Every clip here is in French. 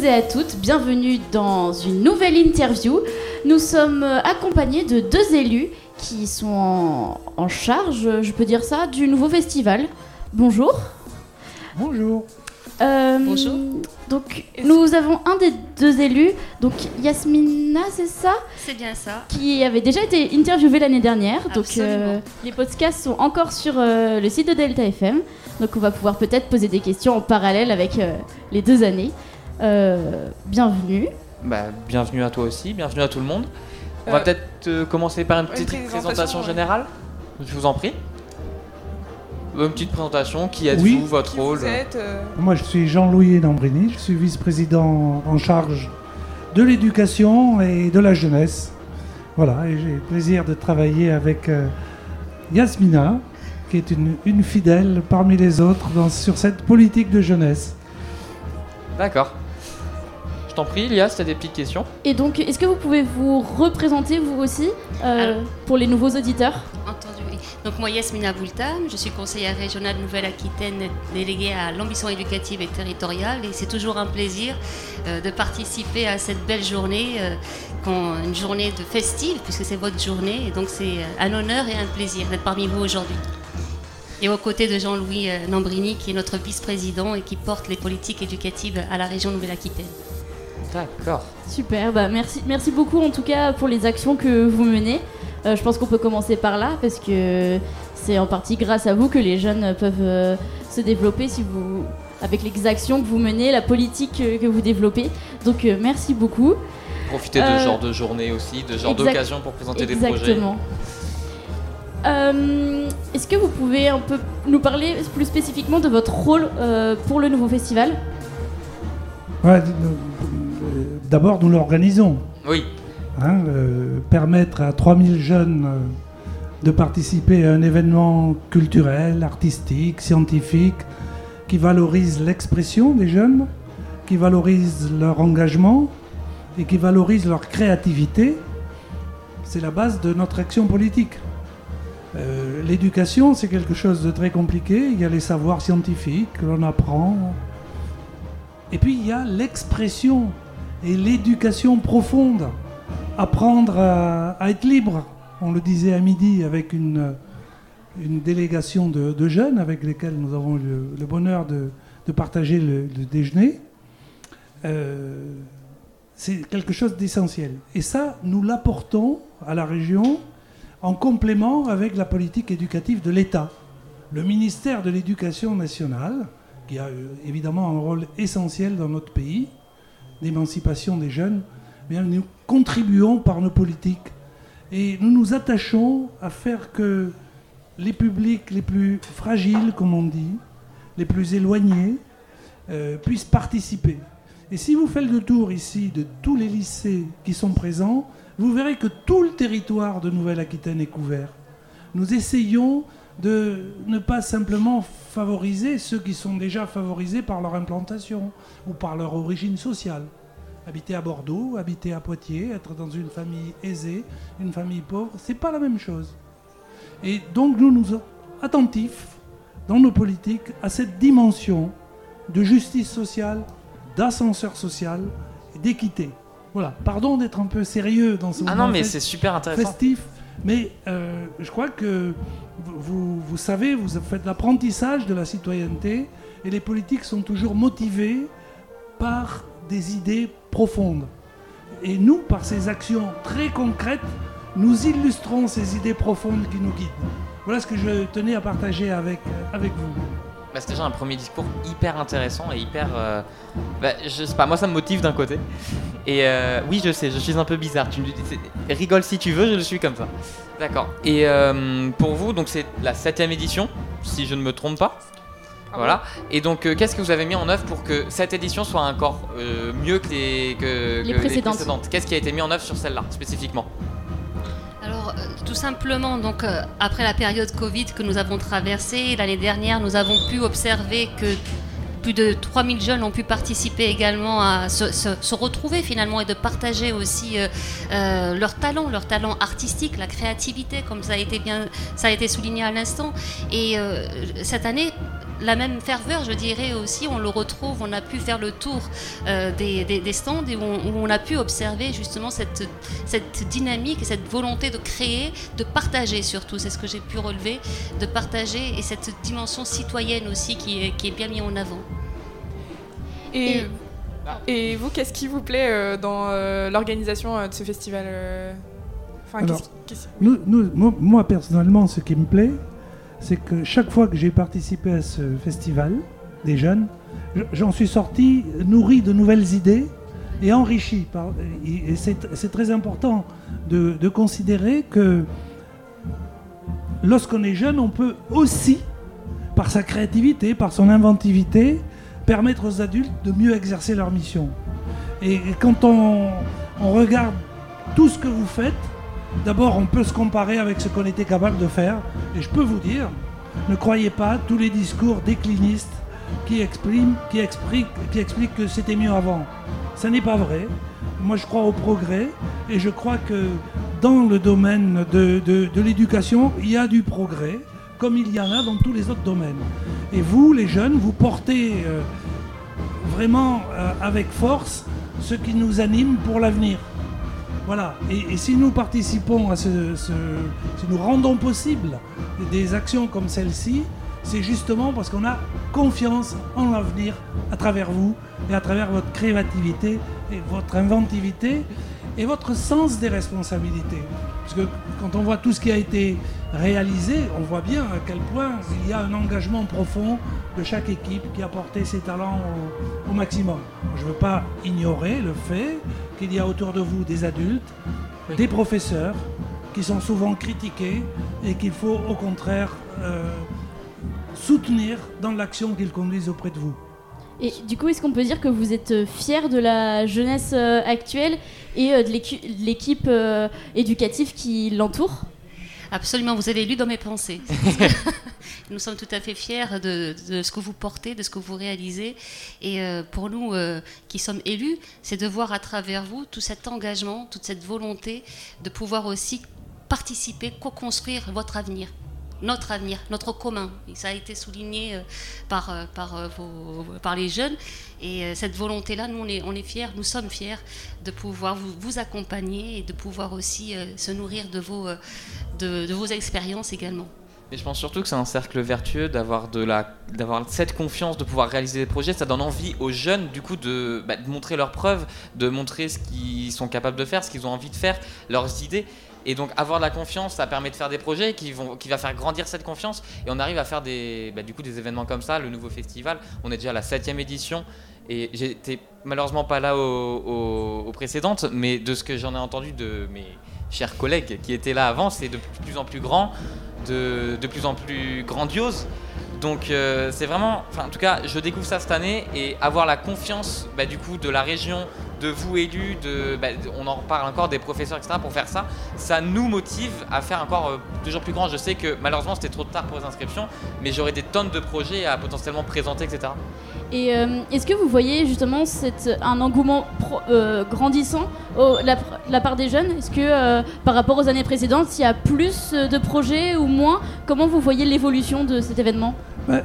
Bonjour à tous et à toutes, bienvenue dans une nouvelle interview. Nous sommes euh, accompagnés de deux élus qui sont en, charge, je peux dire ça, du nouveau festival. Bonjour. Bonjour. Euh, Bonjour. Donc, nous avons un des deux élus, donc Yasmina, c'est ça? C'est bien ça. Qui avait déjà été interviewée l'année dernière. Donc, euh, les podcasts sont encore sur le site de Delta FM. Donc, on va pouvoir peut-être poser des questions en parallèle avec les deux années. Bienvenue. Bah, bienvenue à toi aussi, bienvenue à tout le monde. On va euh, peut-être euh, commencer par une petite présentation, générale. Je vous en prie. Une petite présentation, qui êtes-vous, votre rôle euh Moi je suis Jean-Louis Nambrini, je suis vice-président en charge de l'éducation et de la jeunesse. Voilà, et j'ai le plaisir de travailler avec Yasmina, qui est une, fidèle parmi les autres sur cette politique de jeunesse. D'accord. Je t'en prie, Lia, si tu as des petites questions. Et donc, est-ce que vous pouvez vous représenter vous aussi euh, pour les nouveaux auditeurs Entendu, oui. Donc, moi, Yasmina Boultam, je suis conseillère régionale Nouvelle-Aquitaine déléguée à l'ambition éducative et territoriale. Et c'est toujours un plaisir euh, de participer à cette belle journée, euh, une journée de festive, puisque c'est votre journée. Et donc, c'est un honneur et un plaisir d'être parmi vous aujourd'hui et aux côtés de Jean-Louis Nambrini, qui est notre vice-président et qui porte les politiques éducatives à la région Nouvelle-Aquitaine. D'accord. Super, bah merci, merci beaucoup en tout cas pour les actions que vous menez. Euh, je pense qu'on peut commencer par là parce que c'est en partie grâce à vous que les jeunes peuvent euh, se développer si vous, avec les actions que vous menez, la politique que vous développez. Donc euh, merci beaucoup. Profitez de ce genre de journée aussi, de ce genre d'occasion pour présenter des projets. Exactement. Est-ce que vous pouvez un peu nous parler plus spécifiquement de votre rôle pour le nouveau festival? Ouais, d'abord, nous l'organisons. Oui. Hein, euh, permettre à 3000 jeunes euh, de participer à un événement culturel, artistique, scientifique, qui valorise l'expression des jeunes, qui valorise leur engagement et qui valorise leur créativité, c'est la base de notre action politique. Euh, l'éducation, c'est quelque chose de très compliqué. Il y a les savoirs scientifiques que l'on apprend. Et puis il y a l'expression et l'éducation profonde. Apprendre à, être libre. On le disait à midi avec une, délégation de, jeunes avec lesquels nous avons le, le bonheur de, de, partager le, déjeuner. Euh, c'est quelque chose d'essentiel. Et ça, nous l'apportons à la région en complément avec la politique éducative de l'État. Le ministère de l'Éducation nationale, qui a euh, évidemment un rôle essentiel dans notre pays, d'émancipation des jeunes, bien, nous contribuons par nos politiques. Et nous nous attachons à faire que les publics les plus fragiles, comme on dit, les plus éloignés, euh, puissent participer. Et si vous faites le tour ici de tous les lycées qui sont présents, vous verrez que tout le territoire de Nouvelle-Aquitaine est couvert. Nous essayons de ne pas simplement favoriser ceux qui sont déjà favorisés par leur implantation ou par leur origine sociale. Habiter à Bordeaux, habiter à Poitiers, être dans une famille aisée, une famille pauvre, c'est pas la même chose. Et donc nous nous sommes attentifs dans nos politiques à cette dimension de justice sociale, d'ascenseur social et d'équité. Voilà, pardon d'être un peu sérieux dans ce ah moment non, mais c'est super intéressant. festif, mais euh, je crois que vous, savez, vous faites l'apprentissage de la citoyenneté et les politiques sont toujours motivées par des idées profondes. Et nous, par ces actions très concrètes, nous illustrons ces idées profondes qui nous guident. Voilà ce que je tenais à partager avec vous. Bah, c'est déjà un premier discours hyper intéressant et hyper. Euh, bah, je sais pas, moi ça me motive d'un côté. Et euh, oui, je sais, je suis un peu bizarre. Tu me dis, rigole si tu veux, je le suis comme ça. D'accord. Et euh, pour vous, donc c'est la septième édition, si je ne me trompe pas. Ah voilà. Et donc, qu'est-ce que vous avez mis en œuvre pour que cette édition soit encore mieux que les, que, les précédentes Qu'est-ce qui a été mis en œuvre sur celle-là spécifiquement? euh, tout simplement, donc, euh, après la période Covid que nous avons traversée, l'année dernière, nous avons pu observer que plus de 3000 jeunes ont pu participer également à se, retrouver finalement et de partager aussi euh, leur talent, leur talent artistique, la créativité, comme ça a été bien, ça a été souligné à l'instant. Et cette année, la même ferveur, je dirais aussi, on le retrouve, on a pu faire le tour euh, des, stands et où on, a pu observer justement cette, cette dynamique et cette volonté de créer, de partager surtout, c'est ce que j'ai pu relever, de partager et cette dimension citoyenne aussi qui est, qui est bien mise en avant. Et, et, vous, qu'est-ce qui vous plaît euh, dans euh, l'organisation de ce festival enfin, nous, nous, moi, personnellement, ce qui me plaît, c'est que chaque fois que j'ai participé à ce festival des jeunes, j'en suis sorti nourri de nouvelles idées et enrichi. Et c'est très important de, considérer que lorsqu'on est jeune, on peut aussi, par sa créativité, par son inventivité, permettre aux adultes de mieux exercer leur mission. Et, quand on regarde tout ce que vous faites, D'abord, on peut se comparer avec ce qu'on était capable de faire. Et je peux vous dire, ne croyez pas tous les discours déclinistes qui expliquent, que c'était mieux avant. Ce n'est pas vrai. Moi, je crois au progrès et je crois que dans le domaine de, l'éducation, il y a du progrès, comme il y en a dans tous les autres domaines. Et vous, les jeunes, vous portez euh, vraiment euh, avec force ce qui nous anime pour l'avenir. Voilà. Et, si nous participons à ce, si nous rendons possible des actions comme celle-ci, c'est justement parce qu'on a confiance en l'avenir à travers vous et à travers votre créativité et votre inventivité et votre sens des responsabilités. Parce que quand on voit tout ce qui a été réalisé, on voit bien à quel point il y a un engagement profond de chaque équipe qui a porté ses talents au, maximum. Je ne veux pas ignorer le fait qu'il y a autour de vous des adultes, des professeurs qui sont souvent critiqués et qu'il faut au contraire euh, soutenir dans l'action qu'ils conduisent auprès de vous. Et du coup, est-ce qu'on peut dire que vous êtes fier de la jeunesse euh, actuelle et euh, de l'équipe éducative qui l'entoure? Absolument, vous avez lu dans mes pensées. nous sommes tout à fait fiers de, ce que vous portez, de ce que vous réalisez. Et euh, pour nous euh, qui sommes élus, c'est de voir à travers vous tout cet engagement, toute cette volonté de pouvoir aussi participer, co-construire votre avenir notre avenir, notre commun. Ça a été souligné euh, par, euh, euh, par les jeunes. Et cette volonté-là, nous, on est, on est fiers, nous sommes fiers de pouvoir vous, accompagner et de pouvoir aussi se nourrir de vos, de, vos expériences également. Et je pense surtout que c'est un cercle vertueux d'avoir d'avoir cette confiance de pouvoir réaliser des projets ça donne envie aux jeunes du coup de, bah, de montrer leurs preuves de montrer ce qu'ils sont capables de faire ce qu'ils ont envie de faire leurs idées et donc avoir de la confiance, ça permet de faire des projets qui vont, qui va faire grandir cette confiance. Et on arrive à faire des, bah, du coup des événements comme ça, le nouveau festival. On est déjà à la septième édition. Et j'étais malheureusement pas là aux, précédentes, mais de ce que j'en ai entendu de mes chers collègues qui étaient là avant, c'est de plus en plus grand, de, de plus en plus grandiose. Donc euh, c'est vraiment, enfin en tout cas, je découvre ça cette année et avoir la confiance bah, du coup de la région, de vous élus, de, bah, on en parle encore des professeurs, etc. pour faire ça, ça nous motive à faire encore euh, toujours plus grand. Je sais que malheureusement c'était trop tard pour les inscriptions, mais j'aurai des tonnes de projets à potentiellement présenter, etc. Et euh, est-ce que vous voyez justement cette, un engouement euh, grandissant de la, la, part des jeunes? Est-ce que par rapport aux années précédentes, il y a plus de projets ou moins? Comment vous voyez l'évolution de cet événement? Bah,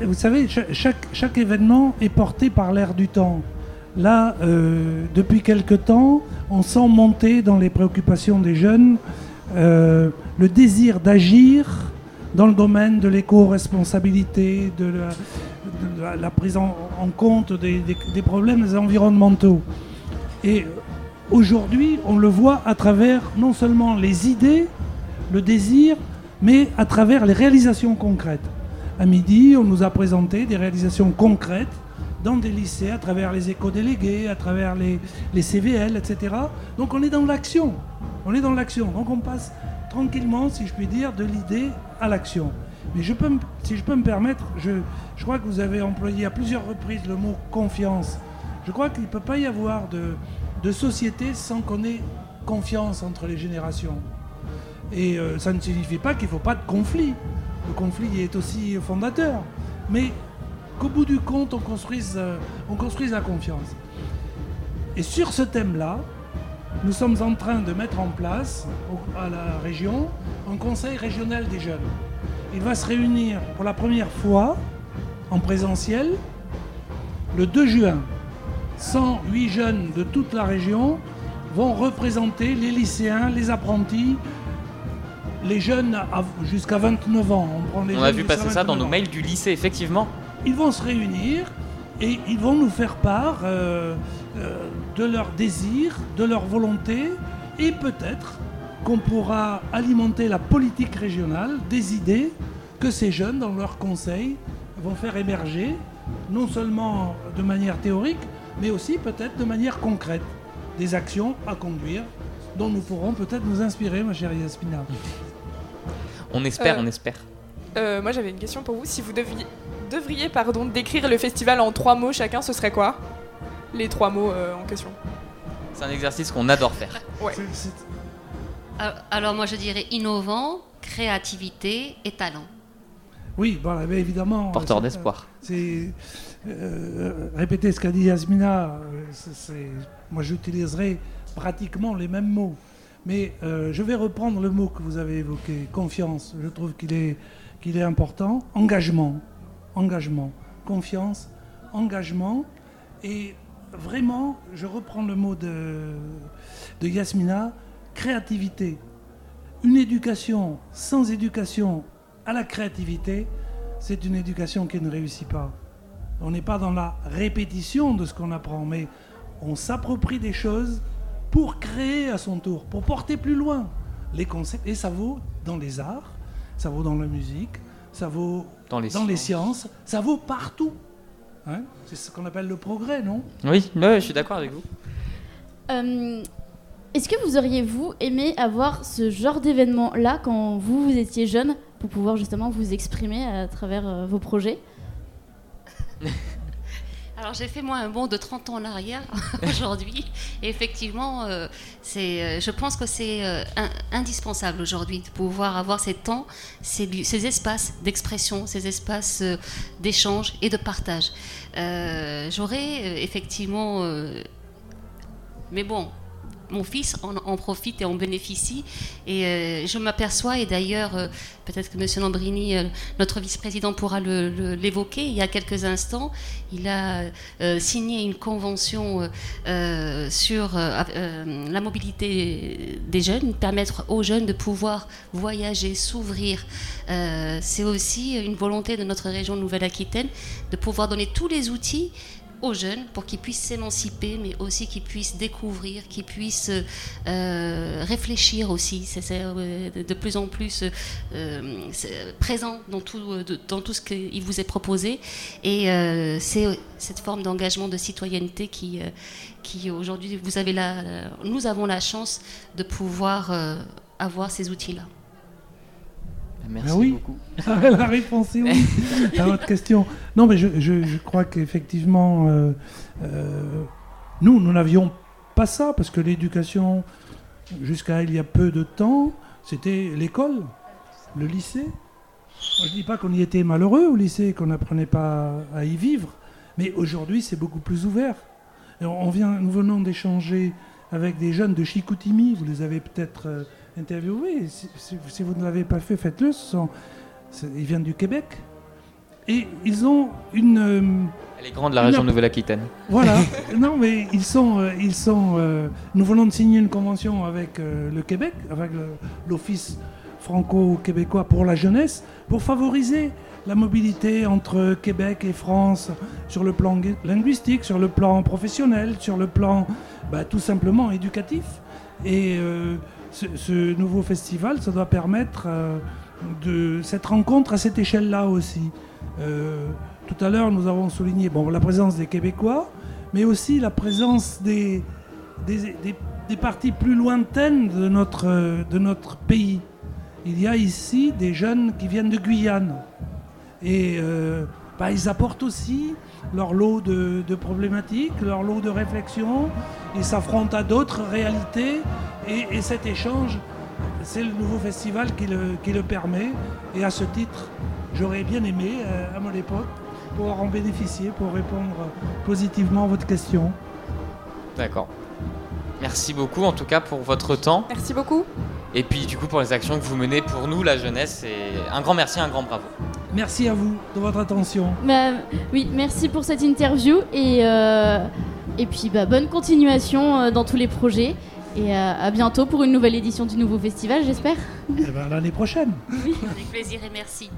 Vous savez, chaque, chaque événement est porté par l'air du temps. Là, euh, depuis quelque temps, on sent monter dans les préoccupations des jeunes euh, le désir d'agir dans le domaine de l'éco-responsabilité, de, la, prise en, compte des, problèmes environnementaux. Et aujourd'hui, on le voit à travers non seulement les idées, le désir, mais à travers les réalisations concrètes. À midi, on nous a présenté des réalisations concrètes dans des lycées, à travers les éco-délégués, à travers les, les, CVL, etc. Donc on est dans l'action. On est dans l'action. Donc on passe tranquillement, si je puis dire, de l'idée à l'action. Mais je peux, si je peux me permettre, je, je, crois que vous avez employé à plusieurs reprises le mot confiance. Je crois qu'il ne peut pas y avoir de, de société sans qu'on ait confiance entre les générations. Et euh, ça ne signifie pas qu'il ne faut pas de conflit. Le conflit est aussi fondateur. Mais qu'au bout du compte, on construise, euh, on construise la confiance. Et sur ce thème-là, nous sommes en train de mettre en place à la région un conseil régional des jeunes. Il va se réunir pour la première fois en présentiel le 2 juin. 108 jeunes de toute la région vont représenter les lycéens, les apprentis, les jeunes jusqu'à 29 ans. On, a vu passer ça dans nos mails du lycée, effectivement. Ils vont se réunir et ils vont nous faire part euh, euh, de leurs désirs, de leur volonté et peut-être qu'on pourra alimenter la politique régionale des idées que ces jeunes, dans leurs conseils, vont faire émerger, non seulement de manière théorique, mais aussi peut-être de manière concrète, des actions à conduire dont nous pourrons peut-être nous inspirer, ma chère Yasmina. On espère, euh, on espère. Euh, moi j'avais une question pour vous. Si vous deviez, devriez pardon, décrire le festival en trois mots chacun, ce serait quoi? Les trois mots euh, en question. C'est un exercice qu'on adore faire. Ouais. Alors moi je dirais innovant, créativité et talent. Oui, voilà, mais évidemment. Porteur d'espoir. C'est répéter ce qu'a dit Yasmina. moi j'utiliserai pratiquement les mêmes mots. Mais euh, je vais reprendre le mot que vous avez évoqué, confiance. Je trouve qu'il est, qu'il est important. Engagement. Engagement. Confiance. Engagement. Et vraiment, je reprends le mot de, Yasmina, créativité. Une éducation sans éducation à la créativité, c'est une éducation qui ne réussit pas. On n'est pas dans la répétition de ce qu'on apprend, mais on s'approprie des choses pour créer à son tour, pour porter plus loin les concepts. Et ça vaut dans les arts, ça vaut dans la musique, ça vaut dans les, sciences. ça vaut partout. Hein C'est ce qu'on appelle le progrès, non? Oui, je suis d'accord avec vous. Euh, est-ce que vous auriez, vous, aimé avoir ce genre d'événement-là quand vous, vous étiez jeune, pour pouvoir justement vous exprimer à travers euh, vos projets? Alors j'ai fait moi un bond de 30 ans en arrière aujourd'hui. Et effectivement, euh, c'est, euh, je pense que c'est euh, indispensable aujourd'hui de pouvoir avoir ces temps, ces, ces espaces d'expression, ces espaces d'échange et de partage. J'aurais effectivement... mais bon, mon fils en, profite et en bénéficie. Et euh, je m'aperçois, et d'ailleurs, euh, peut-être que M. Lambrini, euh, notre vice-président, pourra l'évoquer, il y a quelques instants, il a signé une convention sur la mobilité des jeunes, permettre aux jeunes de pouvoir voyager, s'ouvrir. C'est aussi une volonté de notre région Nouvelle-Aquitaine de pouvoir donner tous les outils aux jeunes pour qu'ils puissent s'émanciper, mais aussi qu'ils puissent découvrir, qu'ils puissent euh, réfléchir aussi. C'est euh, de plus en plus euh, présent dans tout, dans tout ce qui vous est proposé. Et c'est cette forme d'engagement de citoyenneté qui, qui aujourd'hui, nous avons la chance de pouvoir avoir ces outils-là. Merci ah oui. beaucoup. la réponse est oui à votre question. Non, mais je, je, crois qu'effectivement, euh, euh, nous, nous n'avions pas ça, parce que l'éducation, jusqu'à il y a peu de temps, c'était l'école, le lycée. je ne dis pas qu'on y était malheureux au lycée, qu'on n'apprenait pas à y vivre, mais aujourd'hui, c'est beaucoup plus ouvert. on vient, nous venons d'échanger avec des jeunes de Chicoutimi, vous les avez peut-être... Interviewé. Si, vous ne l'avez pas fait, faites-le. Ils viennent du Québec. Et ils ont une. Euh, Elle est grande, la région de Nouvelle-Aquitaine. Voilà. non, mais ils sont. Euh, ils sont euh, nous venons de signer une convention avec le Québec, avec l'Office franco-québécois pour la jeunesse, pour favoriser la mobilité entre Québec et France sur le plan linguistique, sur le plan professionnel, sur le plan bah, tout simplement éducatif. Et ce, nouveau festival, ça doit permettre euh, de cette rencontre à cette échelle-là aussi. Euh, tout à l'heure, nous avons souligné bon, la présence des Québécois, mais aussi la présence des, des, parties plus lointaines de notre, de notre pays. Il y a ici des jeunes qui viennent de Guyane. Et euh, bah, ils apportent aussi leur lot de, problématiques, leur lot de réflexions. Ils s'affrontent à d'autres réalités. Et, cet échange, c'est le nouveau festival qui le, qui le, permet. Et à ce titre, j'aurais bien aimé, euh, à mon époque, pouvoir en bénéficier pour répondre positivement à votre question. D'accord. Merci beaucoup en tout cas pour votre temps. Merci beaucoup. Et puis du coup pour les actions que vous menez pour nous, la jeunesse, et un grand merci, un grand bravo. Merci à vous de votre attention. Bah, oui, merci pour cette interview et, euh, et puis bah, bonne continuation euh, dans tous les projets. Et euh, à bientôt pour une nouvelle édition du nouveau festival, j'espère. Eh ben, l'année prochaine. Avec plaisir et merci.